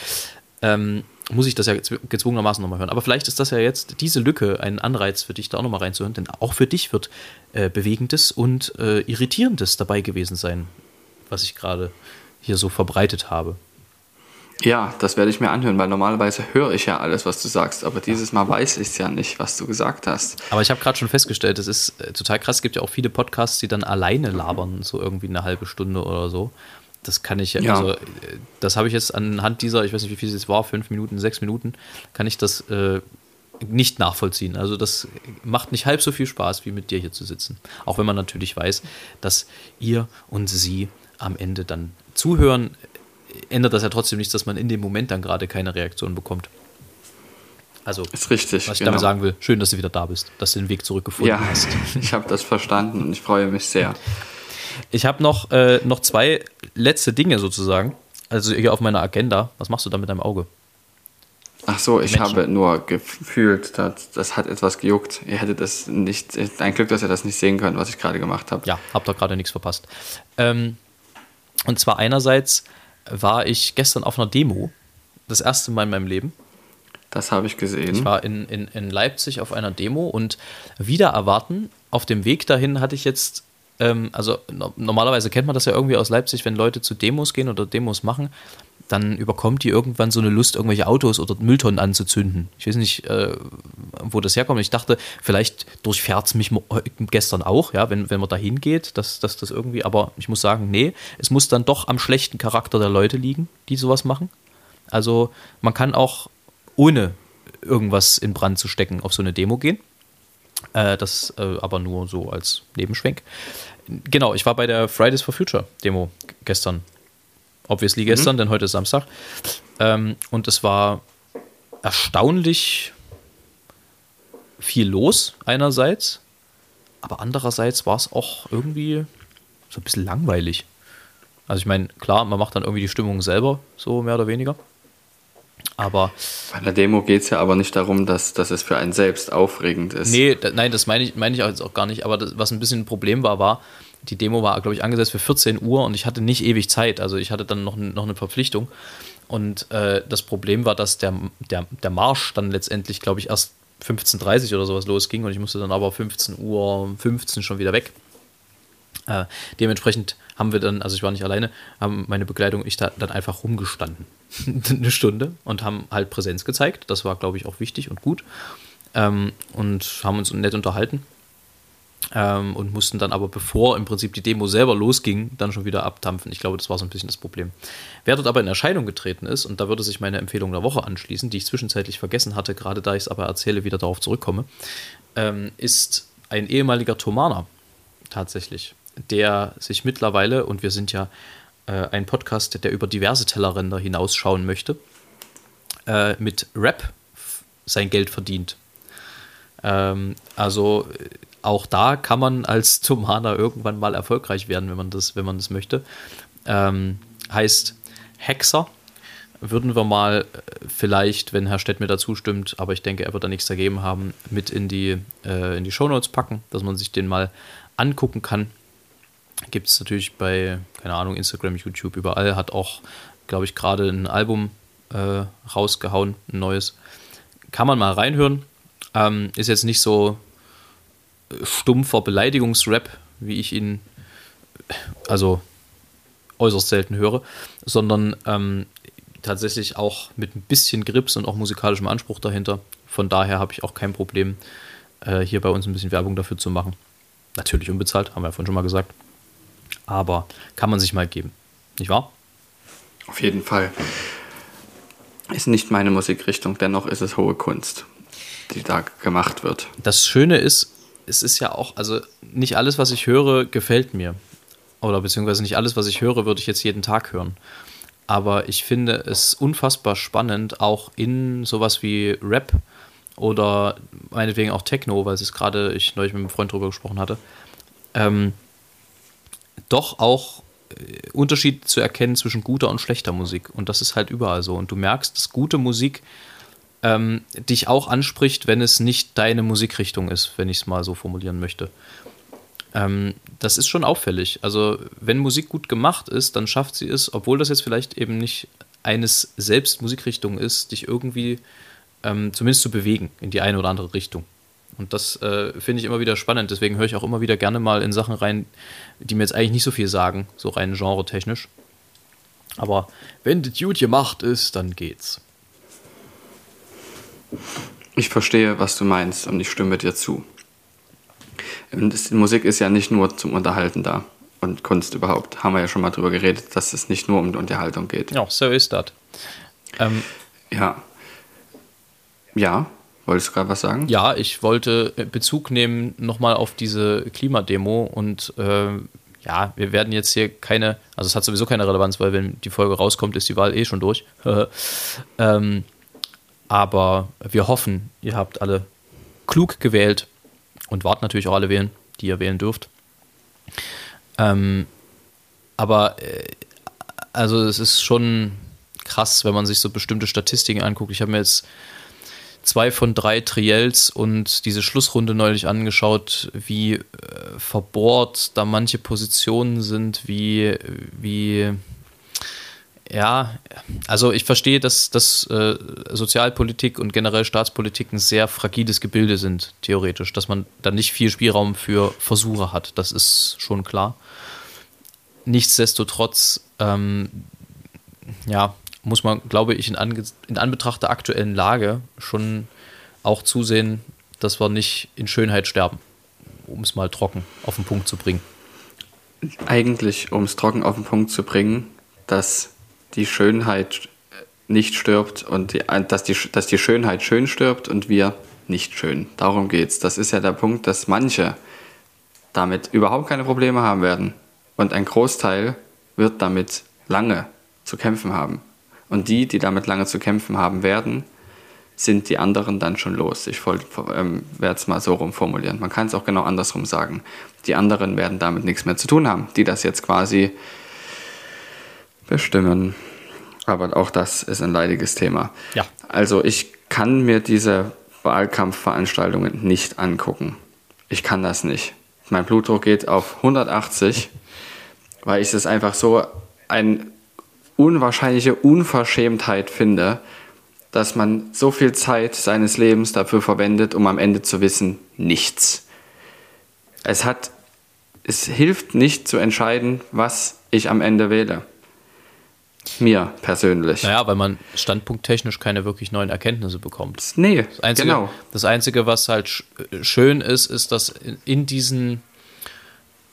ähm, muss ich das ja gezwungenermaßen nochmal hören. Aber vielleicht ist das ja jetzt diese Lücke ein Anreiz für dich, da auch nochmal reinzuhören, denn auch für dich wird äh, Bewegendes und äh, Irritierendes dabei gewesen sein, was ich gerade hier so verbreitet habe. Ja, das werde ich mir anhören, weil normalerweise höre ich ja alles, was du sagst, aber dieses Mal weiß ich es ja nicht, was du gesagt hast. Aber ich habe gerade schon festgestellt, das ist äh, total krass. Es gibt ja auch viele Podcasts, die dann alleine labern, so irgendwie eine halbe Stunde oder so. Das kann ich, ja. also das habe ich jetzt anhand dieser, ich weiß nicht, wie viel es war, fünf Minuten, sechs Minuten, kann ich das äh, nicht nachvollziehen. Also das macht nicht halb so viel Spaß, wie mit dir hier zu sitzen. Auch wenn man natürlich weiß, dass ihr und sie am Ende dann zuhören, ändert das ja trotzdem nichts, dass man in dem Moment dann gerade keine Reaktion bekommt. Also, ist richtig, was ich genau. damit sagen will, schön, dass du wieder da bist, dass du den Weg zurückgefunden ja, hast. Ich habe das verstanden und ich freue mich sehr. Ich habe noch, äh, noch zwei letzte Dinge sozusagen. Also hier auf meiner Agenda. Was machst du da mit deinem Auge? Ach so, ich Menschen. habe nur gefühlt, das, das hat etwas gejuckt. Ihr hättet das nicht, ein Glück, dass ihr das nicht sehen könnt, was ich gerade gemacht habe. Ja, habt doch gerade nichts verpasst. Ähm, und zwar einerseits war ich gestern auf einer Demo, das erste Mal in meinem Leben. Das habe ich gesehen. Ich war in, in, in Leipzig auf einer Demo und wieder erwarten, auf dem Weg dahin hatte ich jetzt ähm, also no normalerweise kennt man das ja irgendwie aus Leipzig, wenn Leute zu Demos gehen oder Demos machen, dann überkommt die irgendwann so eine Lust, irgendwelche Autos oder Mülltonnen anzuzünden. Ich weiß nicht, äh, wo das herkommt. Ich dachte, vielleicht durchfährt es mich gestern auch, ja, wenn, wenn man da hingeht, dass, dass das irgendwie, aber ich muss sagen, nee, es muss dann doch am schlechten Charakter der Leute liegen, die sowas machen. Also man kann auch ohne irgendwas in Brand zu stecken auf so eine Demo gehen. Äh, das äh, aber nur so als Nebenschwenk. Genau, ich war bei der Fridays for Future Demo gestern. Obviously gestern, mhm. denn heute ist Samstag. Ähm, und es war erstaunlich viel los, einerseits. Aber andererseits war es auch irgendwie so ein bisschen langweilig. Also ich meine, klar, man macht dann irgendwie die Stimmung selber, so mehr oder weniger. Aber. Bei der Demo geht es ja aber nicht darum, dass, dass es für einen selbst aufregend ist. Nee, da, nein, das meine ich, meine ich jetzt auch gar nicht. Aber das, was ein bisschen ein Problem war, war, die Demo war, glaube ich, angesetzt für 14 Uhr und ich hatte nicht ewig Zeit. Also ich hatte dann noch, noch eine Verpflichtung. Und äh, das Problem war, dass der, der, der Marsch dann letztendlich, glaube ich, erst 15.30 Uhr oder sowas losging und ich musste dann aber 15 Uhr 15 schon wieder weg. Äh, dementsprechend haben wir dann, also ich war nicht alleine, haben meine Begleitung und ich da dann einfach rumgestanden. eine Stunde und haben halt Präsenz gezeigt. Das war, glaube ich, auch wichtig und gut. Ähm, und haben uns nett unterhalten. Ähm, und mussten dann aber, bevor im Prinzip die Demo selber losging, dann schon wieder abdampfen. Ich glaube, das war so ein bisschen das Problem. Wer dort aber in Erscheinung getreten ist, und da würde sich meine Empfehlung der Woche anschließen, die ich zwischenzeitlich vergessen hatte, gerade da ich es aber erzähle, wieder darauf zurückkomme, ähm, ist ein ehemaliger Thomaner tatsächlich der sich mittlerweile, und wir sind ja äh, ein Podcast, der über diverse Tellerränder hinausschauen möchte, äh, mit Rap sein Geld verdient. Ähm, also äh, auch da kann man als Tomana irgendwann mal erfolgreich werden, wenn man das, wenn man das möchte. Ähm, heißt Hexer. Würden wir mal äh, vielleicht, wenn Herr Stett mir dazu stimmt, aber ich denke, er wird da nichts dagegen haben, mit in die, äh, in die Shownotes packen, dass man sich den mal angucken kann. Gibt es natürlich bei, keine Ahnung, Instagram, YouTube, überall. Hat auch, glaube ich, gerade ein Album äh, rausgehauen, ein neues. Kann man mal reinhören. Ähm, ist jetzt nicht so stumpfer Beleidigungsrap, wie ich ihn, also äußerst selten höre, sondern ähm, tatsächlich auch mit ein bisschen Grips und auch musikalischem Anspruch dahinter. Von daher habe ich auch kein Problem, äh, hier bei uns ein bisschen Werbung dafür zu machen. Natürlich unbezahlt, haben wir ja vorhin schon mal gesagt aber kann man sich mal geben. Nicht wahr? Auf jeden Fall. Ist nicht meine Musikrichtung, dennoch ist es hohe Kunst, die da gemacht wird. Das Schöne ist, es ist ja auch, also nicht alles, was ich höre, gefällt mir. Oder beziehungsweise nicht alles, was ich höre, würde ich jetzt jeden Tag hören. Aber ich finde es unfassbar spannend, auch in sowas wie Rap oder meinetwegen auch Techno, weil es gerade, ich neulich mit einem Freund drüber gesprochen hatte, ähm, doch auch äh, Unterschied zu erkennen zwischen guter und schlechter Musik. Und das ist halt überall so. Und du merkst, dass gute Musik ähm, dich auch anspricht, wenn es nicht deine Musikrichtung ist, wenn ich es mal so formulieren möchte. Ähm, das ist schon auffällig. Also, wenn Musik gut gemacht ist, dann schafft sie es, obwohl das jetzt vielleicht eben nicht eines selbst Musikrichtung ist, dich irgendwie ähm, zumindest zu bewegen in die eine oder andere Richtung. Und das äh, finde ich immer wieder spannend. Deswegen höre ich auch immer wieder gerne mal in Sachen rein, die mir jetzt eigentlich nicht so viel sagen, so rein genre-technisch. Aber wenn das gut gemacht ist, dann geht's. Ich verstehe, was du meinst und ich stimme dir zu. Die Musik ist ja nicht nur zum Unterhalten da. Und Kunst überhaupt. Haben wir ja schon mal drüber geredet, dass es nicht nur um die Unterhaltung geht. Ja, so ist das. Ähm, ja. Ja, Wolltest du gerade was sagen? Ja, ich wollte Bezug nehmen nochmal auf diese Klimademo und äh, ja, wir werden jetzt hier keine, also es hat sowieso keine Relevanz, weil wenn die Folge rauskommt, ist die Wahl eh schon durch. ähm, aber wir hoffen, ihr habt alle klug gewählt und wart natürlich auch alle wählen, die ihr wählen dürft. Ähm, aber äh, also es ist schon krass, wenn man sich so bestimmte Statistiken anguckt. Ich habe mir jetzt zwei von drei Triels und diese Schlussrunde neulich angeschaut, wie äh, verbohrt da manche Positionen sind, wie, wie ja, also ich verstehe, dass, dass äh, Sozialpolitik und generell Staatspolitik ein sehr fragiles Gebilde sind, theoretisch, dass man da nicht viel Spielraum für Versuche hat, das ist schon klar. Nichtsdestotrotz, ähm, ja, muss man, glaube ich, in, Ange in Anbetracht der aktuellen Lage schon auch zusehen, dass wir nicht in Schönheit sterben, um es mal trocken auf den Punkt zu bringen. Eigentlich, um es trocken auf den Punkt zu bringen, dass die Schönheit nicht stirbt und die, dass, die, dass die Schönheit schön stirbt und wir nicht schön. Darum geht's. Das ist ja der Punkt, dass manche damit überhaupt keine Probleme haben werden und ein Großteil wird damit lange zu kämpfen haben. Und die, die damit lange zu kämpfen haben werden, sind die anderen dann schon los. Ich ähm, werde es mal so rum formulieren. Man kann es auch genau andersrum sagen. Die anderen werden damit nichts mehr zu tun haben, die das jetzt quasi bestimmen. Aber auch das ist ein leidiges Thema. Ja. Also ich kann mir diese Wahlkampfveranstaltungen nicht angucken. Ich kann das nicht. Mein Blutdruck geht auf 180, weil ich es einfach so ein unwahrscheinliche Unverschämtheit finde, dass man so viel Zeit seines Lebens dafür verwendet, um am Ende zu wissen, nichts. Es hat, es hilft nicht zu entscheiden, was ich am Ende wähle. Mir persönlich. Naja, weil man standpunkttechnisch keine wirklich neuen Erkenntnisse bekommt. Nee, das Einzige, genau. Das Einzige, was halt schön ist, ist, dass in diesen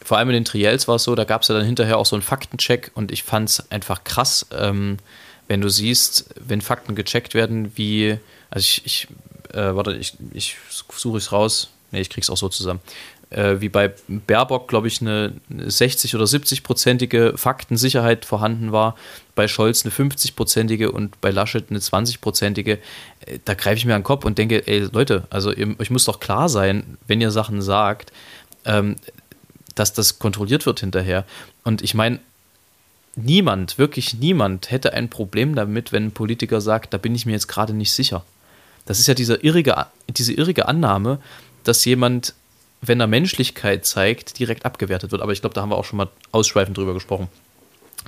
vor allem in den Triels war es so, da gab es ja dann hinterher auch so einen Faktencheck und ich fand es einfach krass, ähm, wenn du siehst, wenn Fakten gecheckt werden, wie, also ich, ich äh, warte, ich, ich suche es raus, nee, ich krieg's auch so zusammen, äh, wie bei Baerbock, glaube ich, eine 60- oder 70-prozentige Faktensicherheit vorhanden war, bei Scholz eine 50-prozentige und bei Laschet eine 20-prozentige, äh, da greife ich mir an den Kopf und denke, ey Leute, also ihr, euch muss doch klar sein, wenn ihr Sachen sagt, ähm, dass das kontrolliert wird hinterher. Und ich meine, niemand, wirklich niemand hätte ein Problem damit, wenn ein Politiker sagt, da bin ich mir jetzt gerade nicht sicher. Das ist ja diese irrige, diese irrige Annahme, dass jemand, wenn er Menschlichkeit zeigt, direkt abgewertet wird. Aber ich glaube, da haben wir auch schon mal ausschweifend drüber gesprochen.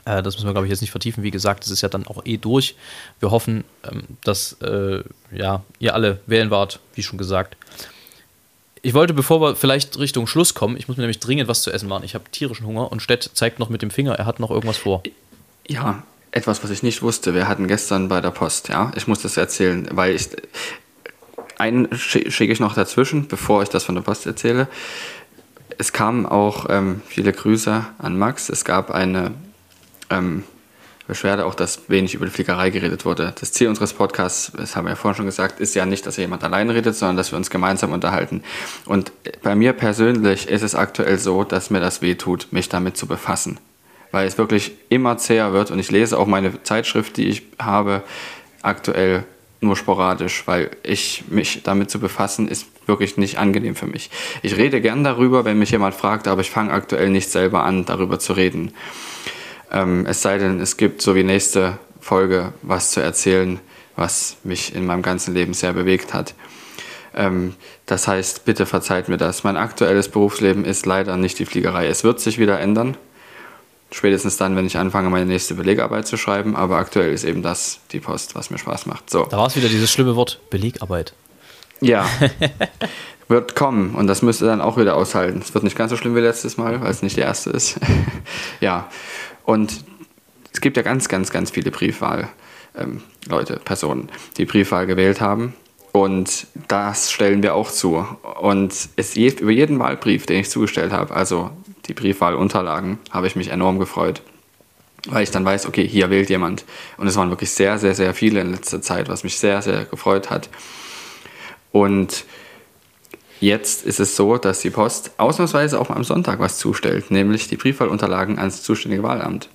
Äh, das müssen wir, glaube ich, jetzt nicht vertiefen. Wie gesagt, es ist ja dann auch eh durch. Wir hoffen, ähm, dass äh, ja, ihr alle wählen wart, wie schon gesagt. Ich wollte, bevor wir vielleicht Richtung Schluss kommen, ich muss mir nämlich dringend was zu essen machen. Ich habe tierischen Hunger und Stett zeigt noch mit dem Finger, er hat noch irgendwas vor. Ja, etwas, was ich nicht wusste. Wir hatten gestern bei der Post, ja. Ich muss das erzählen, weil ich. Einen schicke ich noch dazwischen, bevor ich das von der Post erzähle. Es kamen auch ähm, viele Grüße an Max. Es gab eine ähm, Beschwerde auch, dass wenig über die Fliegerei geredet wurde. Das Ziel unseres Podcasts, das haben wir ja vorhin schon gesagt, ist ja nicht, dass jemand allein redet, sondern dass wir uns gemeinsam unterhalten. Und bei mir persönlich ist es aktuell so, dass mir das weh tut, mich damit zu befassen. Weil es wirklich immer zäher wird und ich lese auch meine Zeitschrift, die ich habe, aktuell nur sporadisch, weil ich mich damit zu befassen, ist wirklich nicht angenehm für mich. Ich rede gern darüber, wenn mich jemand fragt, aber ich fange aktuell nicht selber an, darüber zu reden. Ähm, es sei denn, es gibt so wie nächste Folge was zu erzählen, was mich in meinem ganzen Leben sehr bewegt hat. Ähm, das heißt, bitte verzeiht mir das. Mein aktuelles Berufsleben ist leider nicht die Fliegerei. Es wird sich wieder ändern. Spätestens dann, wenn ich anfange, meine nächste Belegarbeit zu schreiben. Aber aktuell ist eben das die Post, was mir Spaß macht. So. Da war es wieder dieses schlimme Wort Belegarbeit. Ja, wird kommen und das müsst ihr dann auch wieder aushalten. Es wird nicht ganz so schlimm wie letztes Mal, weil es nicht der erste ist. ja, und es gibt ja ganz, ganz, ganz viele Briefwahl. Ähm, Personen, die Briefwahl gewählt haben. Und das stellen wir auch zu. Und es über jeden Wahlbrief, den ich zugestellt habe, also die Briefwahlunterlagen, habe ich mich enorm gefreut. Weil ich dann weiß, okay, hier wählt jemand. Und es waren wirklich sehr, sehr, sehr viele in letzter Zeit, was mich sehr, sehr gefreut hat. Und Jetzt ist es so, dass die Post ausnahmsweise auch am Sonntag was zustellt, nämlich die Briefwahlunterlagen ans zuständige Wahlamt.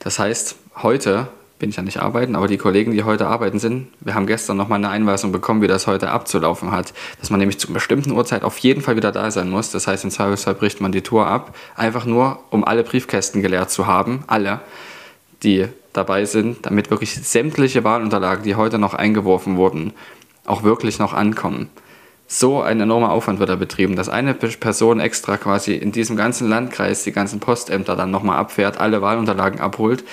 Das heißt, heute bin ich ja nicht arbeiten, aber die Kollegen, die heute arbeiten sind, wir haben gestern nochmal eine Einweisung bekommen, wie das heute abzulaufen hat. Dass man nämlich zu einer bestimmten Uhrzeit auf jeden Fall wieder da sein muss. Das heißt, im Zweifelsfall bricht man die Tour ab, einfach nur, um alle Briefkästen geleert zu haben, alle, die dabei sind, damit wirklich sämtliche Wahlunterlagen, die heute noch eingeworfen wurden, auch wirklich noch ankommen so ein enormer Aufwand wird da betrieben, dass eine Person extra quasi in diesem ganzen Landkreis die ganzen Postämter dann nochmal abfährt, alle Wahlunterlagen abholt,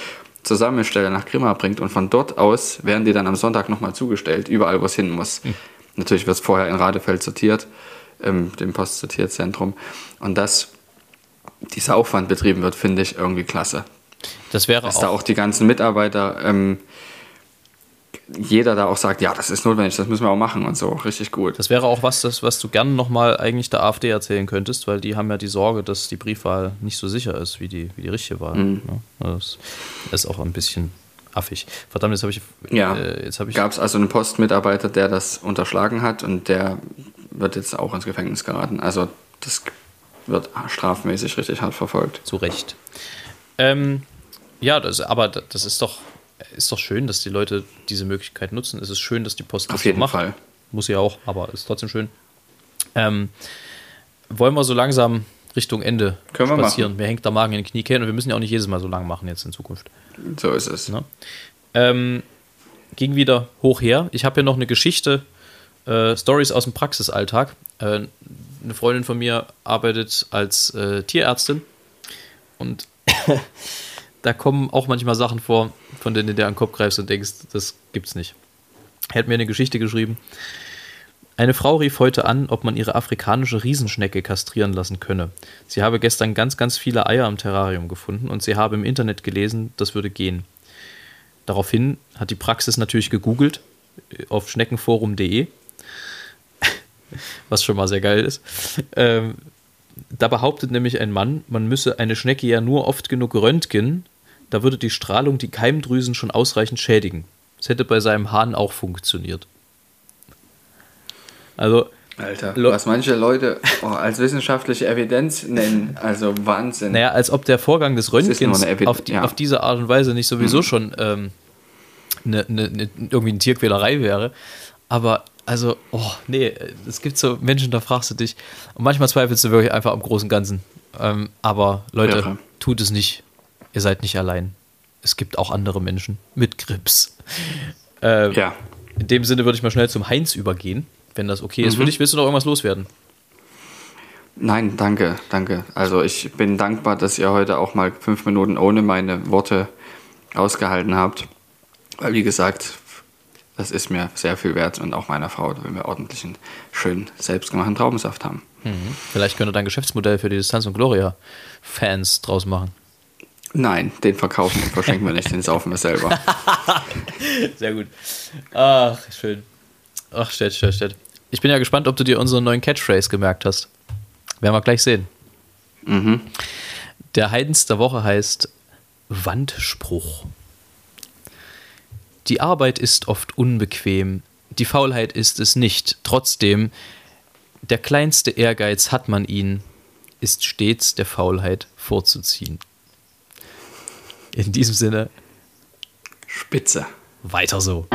zur Sammelstelle nach Grimma bringt und von dort aus werden die dann am Sonntag nochmal zugestellt, überall wo es hin muss. Mhm. Natürlich wird es vorher in Radefeld sortiert, ähm, dem Postsortierzentrum. Und dass dieser Aufwand betrieben wird, finde ich irgendwie klasse. Das wäre dass auch da auch die ganzen Mitarbeiter ähm, jeder da auch sagt, ja, das ist notwendig, das müssen wir auch machen und so, richtig gut. Das wäre auch was, das, was du gerne nochmal eigentlich der AfD erzählen könntest, weil die haben ja die Sorge, dass die Briefwahl nicht so sicher ist wie die, wie die richtige Wahl. Mhm. Ja, das ist auch ein bisschen affig. Verdammt, jetzt habe ich. Ja, äh, jetzt hab ich gab es also einen Postmitarbeiter, der das unterschlagen hat und der wird jetzt auch ins Gefängnis geraten. Also das wird strafmäßig richtig hart verfolgt. zu Recht. Ähm, ja, das, aber das ist doch, ist doch schön, dass die Leute diese Möglichkeit nutzen. Es ist schön, dass die Post das Auf jeden so macht. Fall. Muss ja auch, aber ist trotzdem schön. Ähm, wollen wir so langsam Richtung Ende Können wir spazieren? Mir hängt der Magen in den Kniekehlen und wir müssen ja auch nicht jedes Mal so lang machen jetzt in Zukunft. So ist es. Ne? Ähm, ging wieder hoch her. Ich habe hier noch eine Geschichte, äh, Stories aus dem Praxisalltag. Äh, eine Freundin von mir arbeitet als äh, Tierärztin und da kommen auch manchmal Sachen vor, von denen du dir an den Kopf greifst und denkst, das gibt's nicht. Er hat mir eine Geschichte geschrieben. Eine Frau rief heute an, ob man ihre afrikanische Riesenschnecke kastrieren lassen könne. Sie habe gestern ganz, ganz viele Eier im Terrarium gefunden und sie habe im Internet gelesen, das würde gehen. Daraufhin hat die Praxis natürlich gegoogelt äh, auf schneckenforum.de, was schon mal sehr geil ist. Ähm, da behauptet nämlich ein Mann, man müsse eine Schnecke ja nur oft genug röntgen, da würde die Strahlung die Keimdrüsen schon ausreichend schädigen. Das hätte bei seinem Hahn auch funktioniert. Also, Alter, was manche Leute oh, als wissenschaftliche Evidenz nennen, also Wahnsinn. naja, als ob der Vorgang des Röntgens auf, die, ja. auf diese Art und Weise nicht sowieso schon ähm, ne, ne, ne, irgendwie eine Tierquälerei wäre. Aber, also, oh, nee, es gibt so Menschen, da fragst du dich. Und manchmal zweifelst du wirklich einfach am großen Ganzen. Ähm, aber Leute, Irre. tut es nicht. Ihr seid nicht allein. Es gibt auch andere Menschen mit Grips. Äh, Ja, In dem Sinne würde ich mal schnell zum Heinz übergehen, wenn das okay ist. Für dich willst du noch irgendwas loswerden? nein, danke, danke. Also ich bin dankbar, dass ihr heute auch mal fünf Minuten ohne meine Worte ausgehalten habt. Weil wie gesagt, das ist mir sehr viel wert und auch meiner Frau, wenn wir ordentlichen, schönen, selbstgemachten Traubensaft haben. Vielleicht könnte dein Geschäftsmodell für die Distanz und Gloria-Fans draus machen. Nein, den verkaufen und verschenken wir nicht, den saufen wir selber. Sehr gut. Ach, schön. Ach, Stett, Stett, Stett. Ich bin ja gespannt, ob du dir unseren neuen Catchphrase gemerkt hast. Werden wir gleich sehen. Mhm. Der Heidens der Woche heißt Wandspruch. Die Arbeit ist oft unbequem, die Faulheit ist es nicht. Trotzdem, der kleinste Ehrgeiz hat man ihn, ist stets der Faulheit vorzuziehen. In diesem Sinne, Spitze. weiter so.